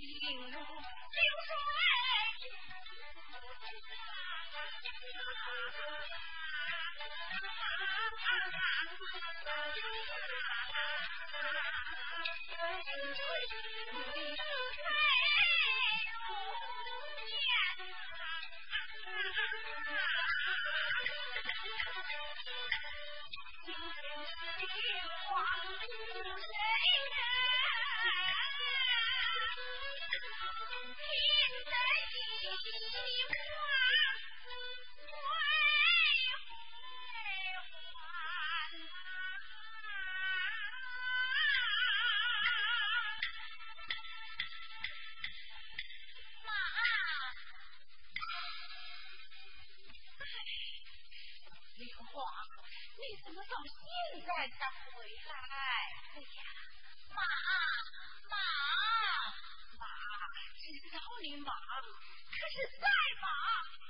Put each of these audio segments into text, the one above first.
情路妈，你怎么到现在才回来？哎呀，妈，妈，妈，知道你忙，可是再忙，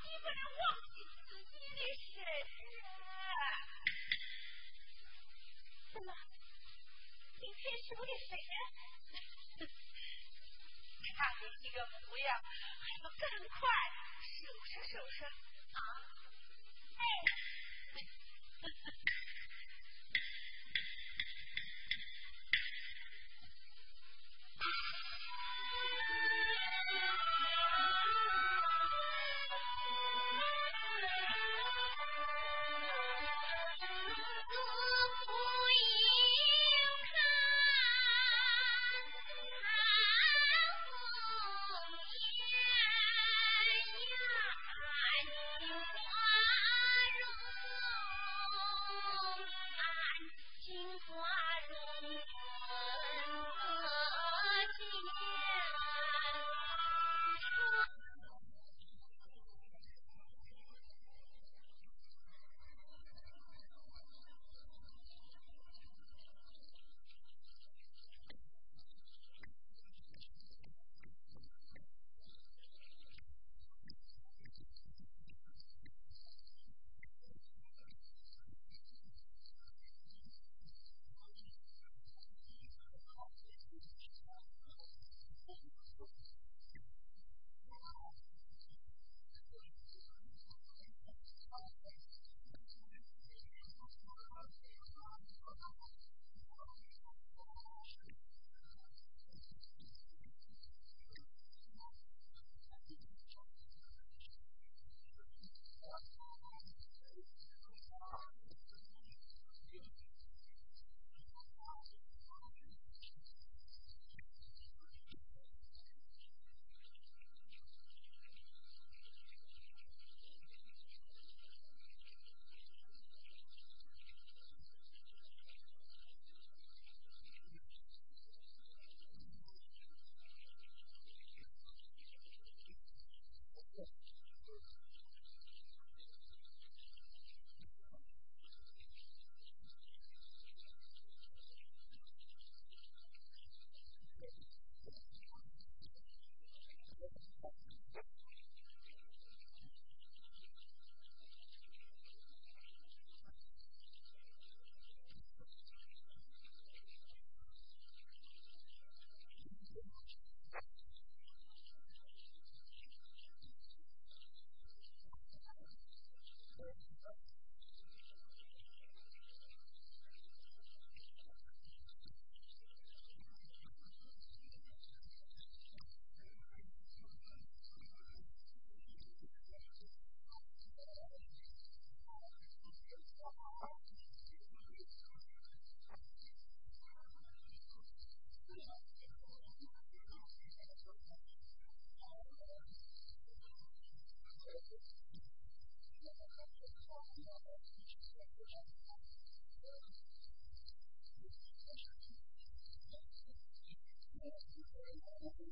你不能忘记自己的生日。妈，明天是你的生日，看你这个模样，还不赶快收拾收拾啊？哎。烛火映红，红颜呀，看金光。幸福啊！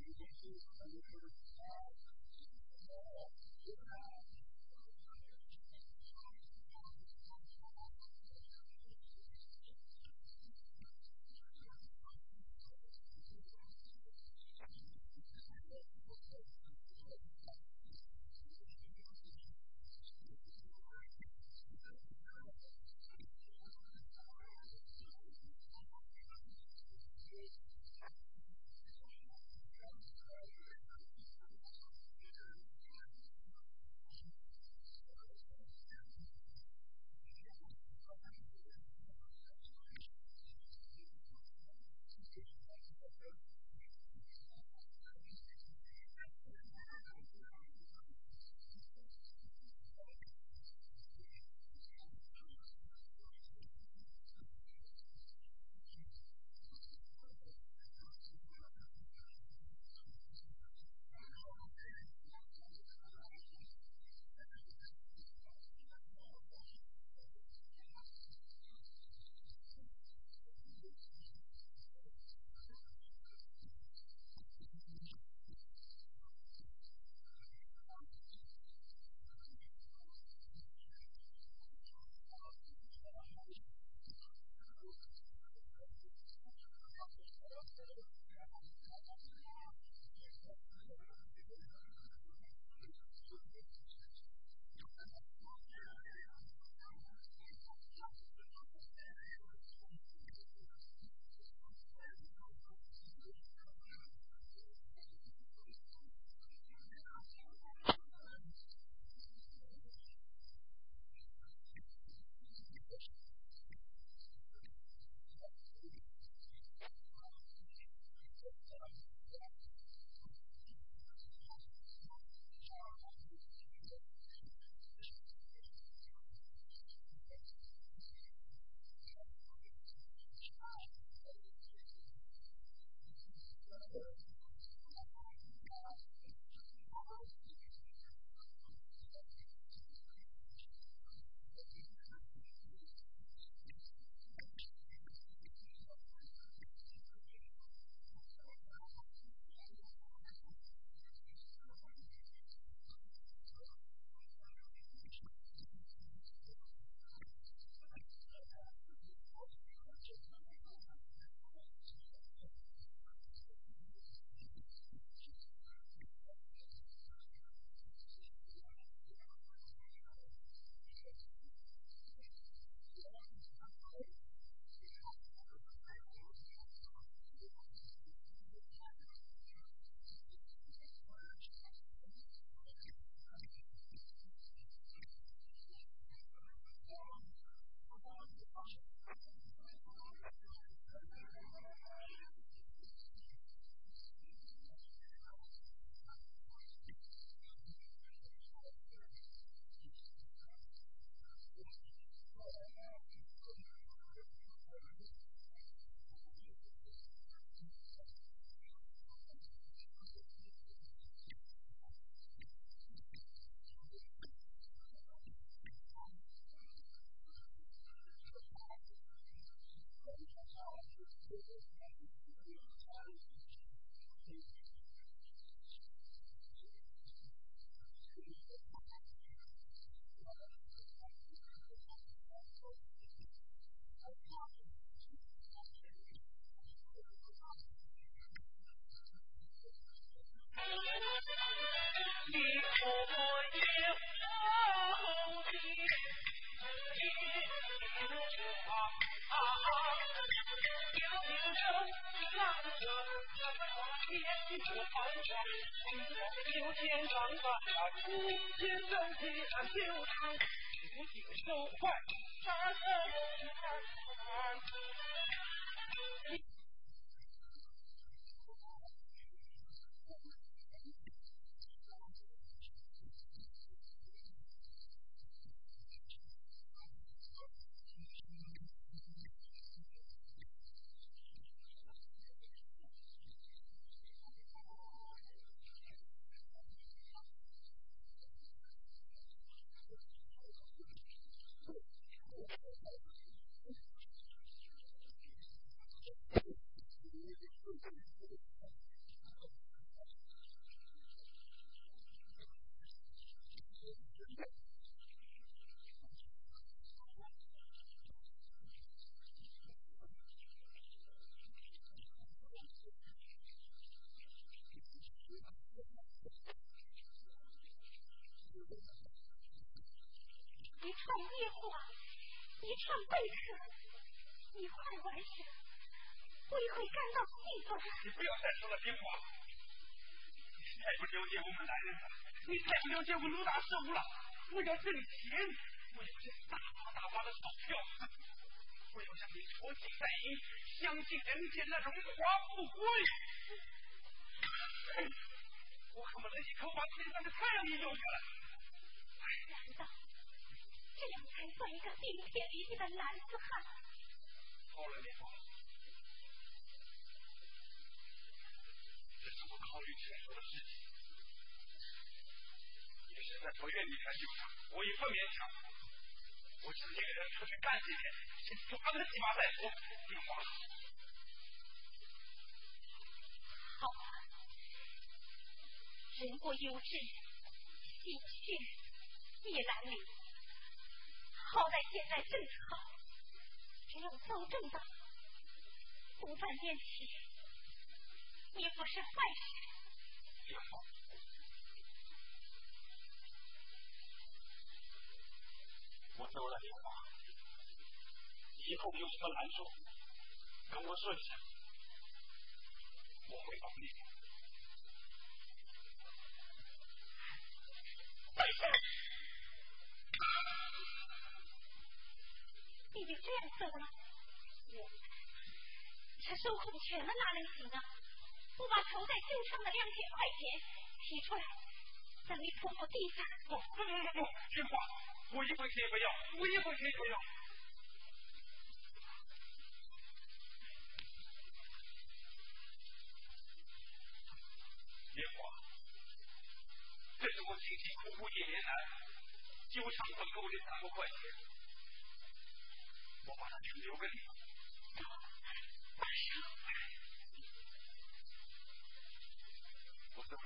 agencies and the government staff, and all, if not 今天是九天揽月啊今天整体啊就是五九周快你穿衣服，你穿贝壳，你快完蛋！我也会干到地头。你不要再说了，冰花。你太不了解我们男人了，你太不了解我鲁大师务了。我要挣钱，我要挣大把大把的钞票，我要挣你桌金银，相信人间的荣华富贵。我可不能一口把天上的太阳也咬下来。难道，这样才算一个顶天立地的男子汉。我考虑清楚的事情，你们现在不愿意来就，我也不勉强。我自己一个人出去干几天，先抓个几把再说，好。好，人过优志，心血也难。好在现在正好，只要闹正大，从饭店起。也不是坏事。也好，我留着电话，以后有什么难处，跟我说一下，我会帮你的。你就这样走了？我才受苦的钱了，哪能行啊！我把口在旧剩的两千块钱提出来，让你婆婆地上户。不不不不，莲花，我一分钱也不要，我一分钱也不要。莲花，这是我辛辛苦苦一年来，勉强凑够的三百块钱，我把它留留给你。Thank you.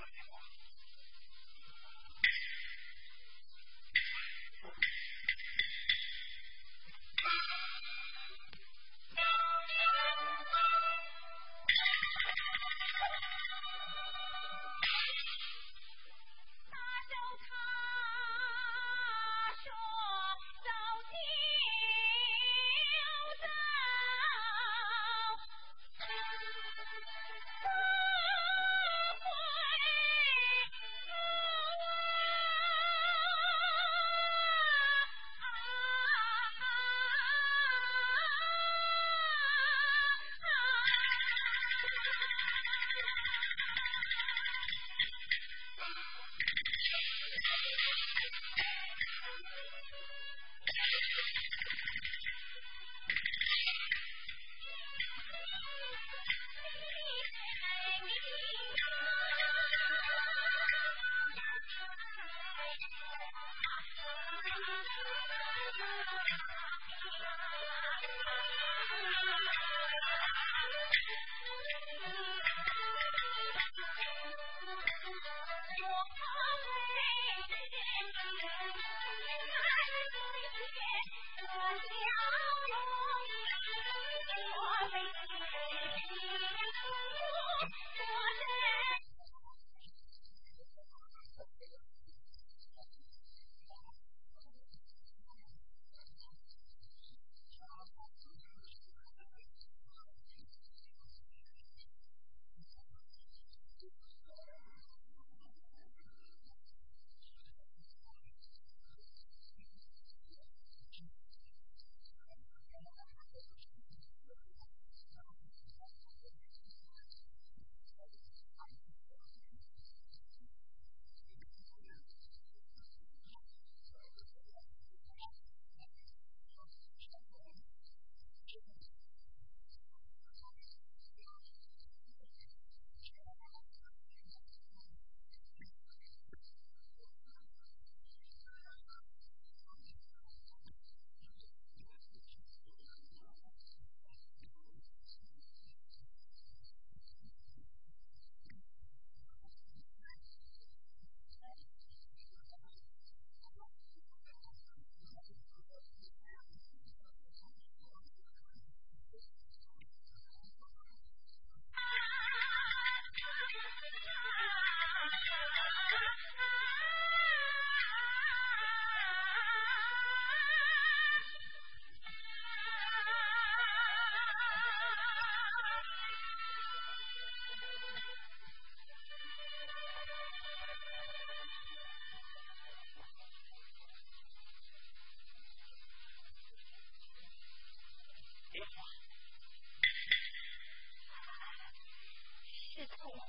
Thank you.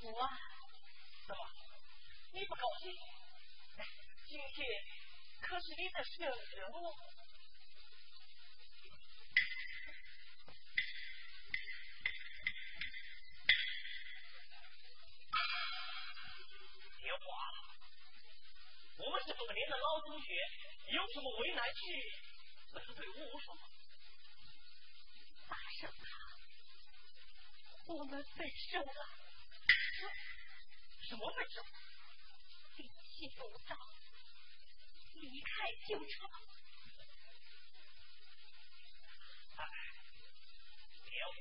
痛苦啊！怎么？你不高兴？今天可是你的生日哦！别话我们是多年的老同学，有什么为难事，那是对我说。大圣啊，我们分手了。什么分手？离弃不早，离开旧城。哎，别慌。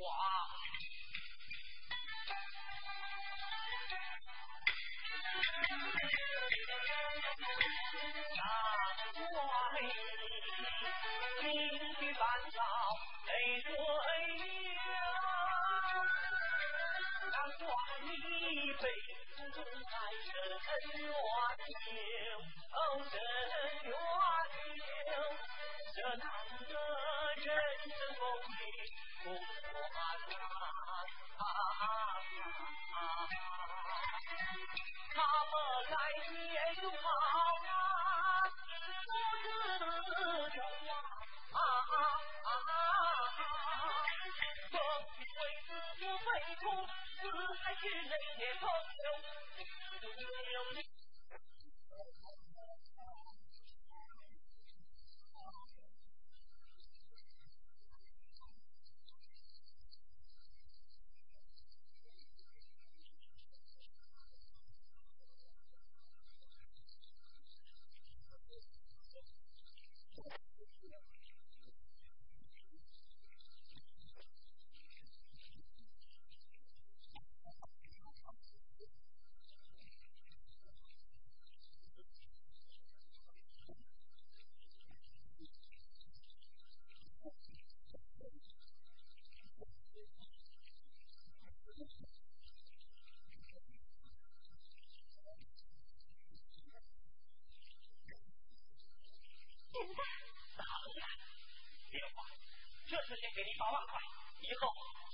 给你八万块，以后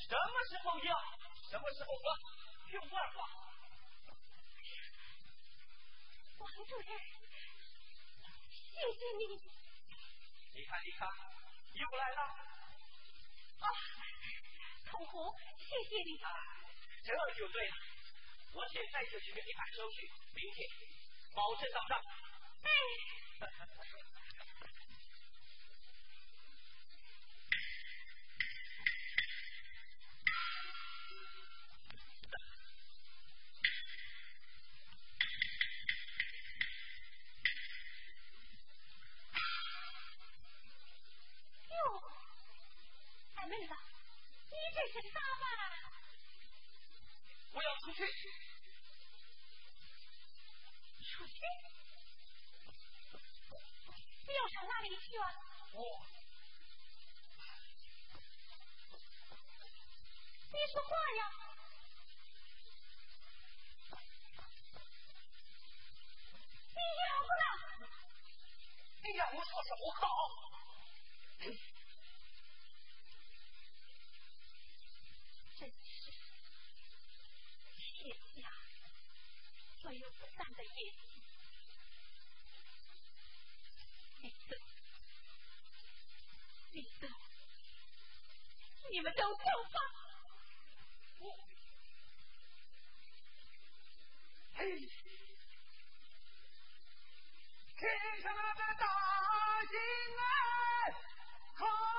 什么时候要，什么时候还，用不花话。王主任，谢谢你。你看，你看，又来了。啊，口红，谢谢你。啊，这就对了。我现在就去给你办手续，明天保证到账。哎。爸爸，我要出去，出去，你要上哪里去啊？我，你说话呀，你要不了？哎呀，我说什么好？月下，还有不散的夜景。你，你们都走吧。嘿，天上大！好。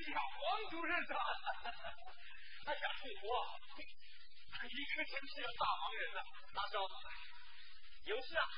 呀，王主任呐！哎呀，翠花，一个真是个大忙人呐！大少，有事啊？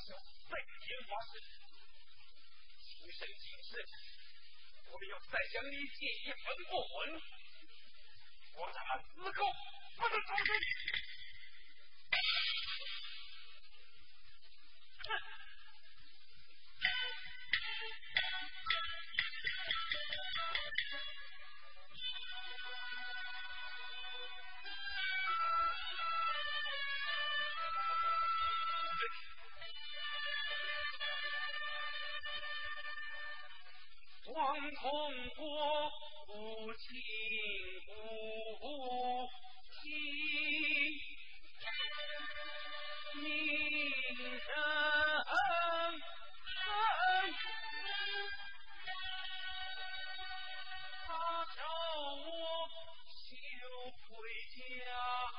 在天花市，今生今世。我们要再向你借一份不文，我咱们死后不能走你。叫我休回家乡。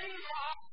Jesus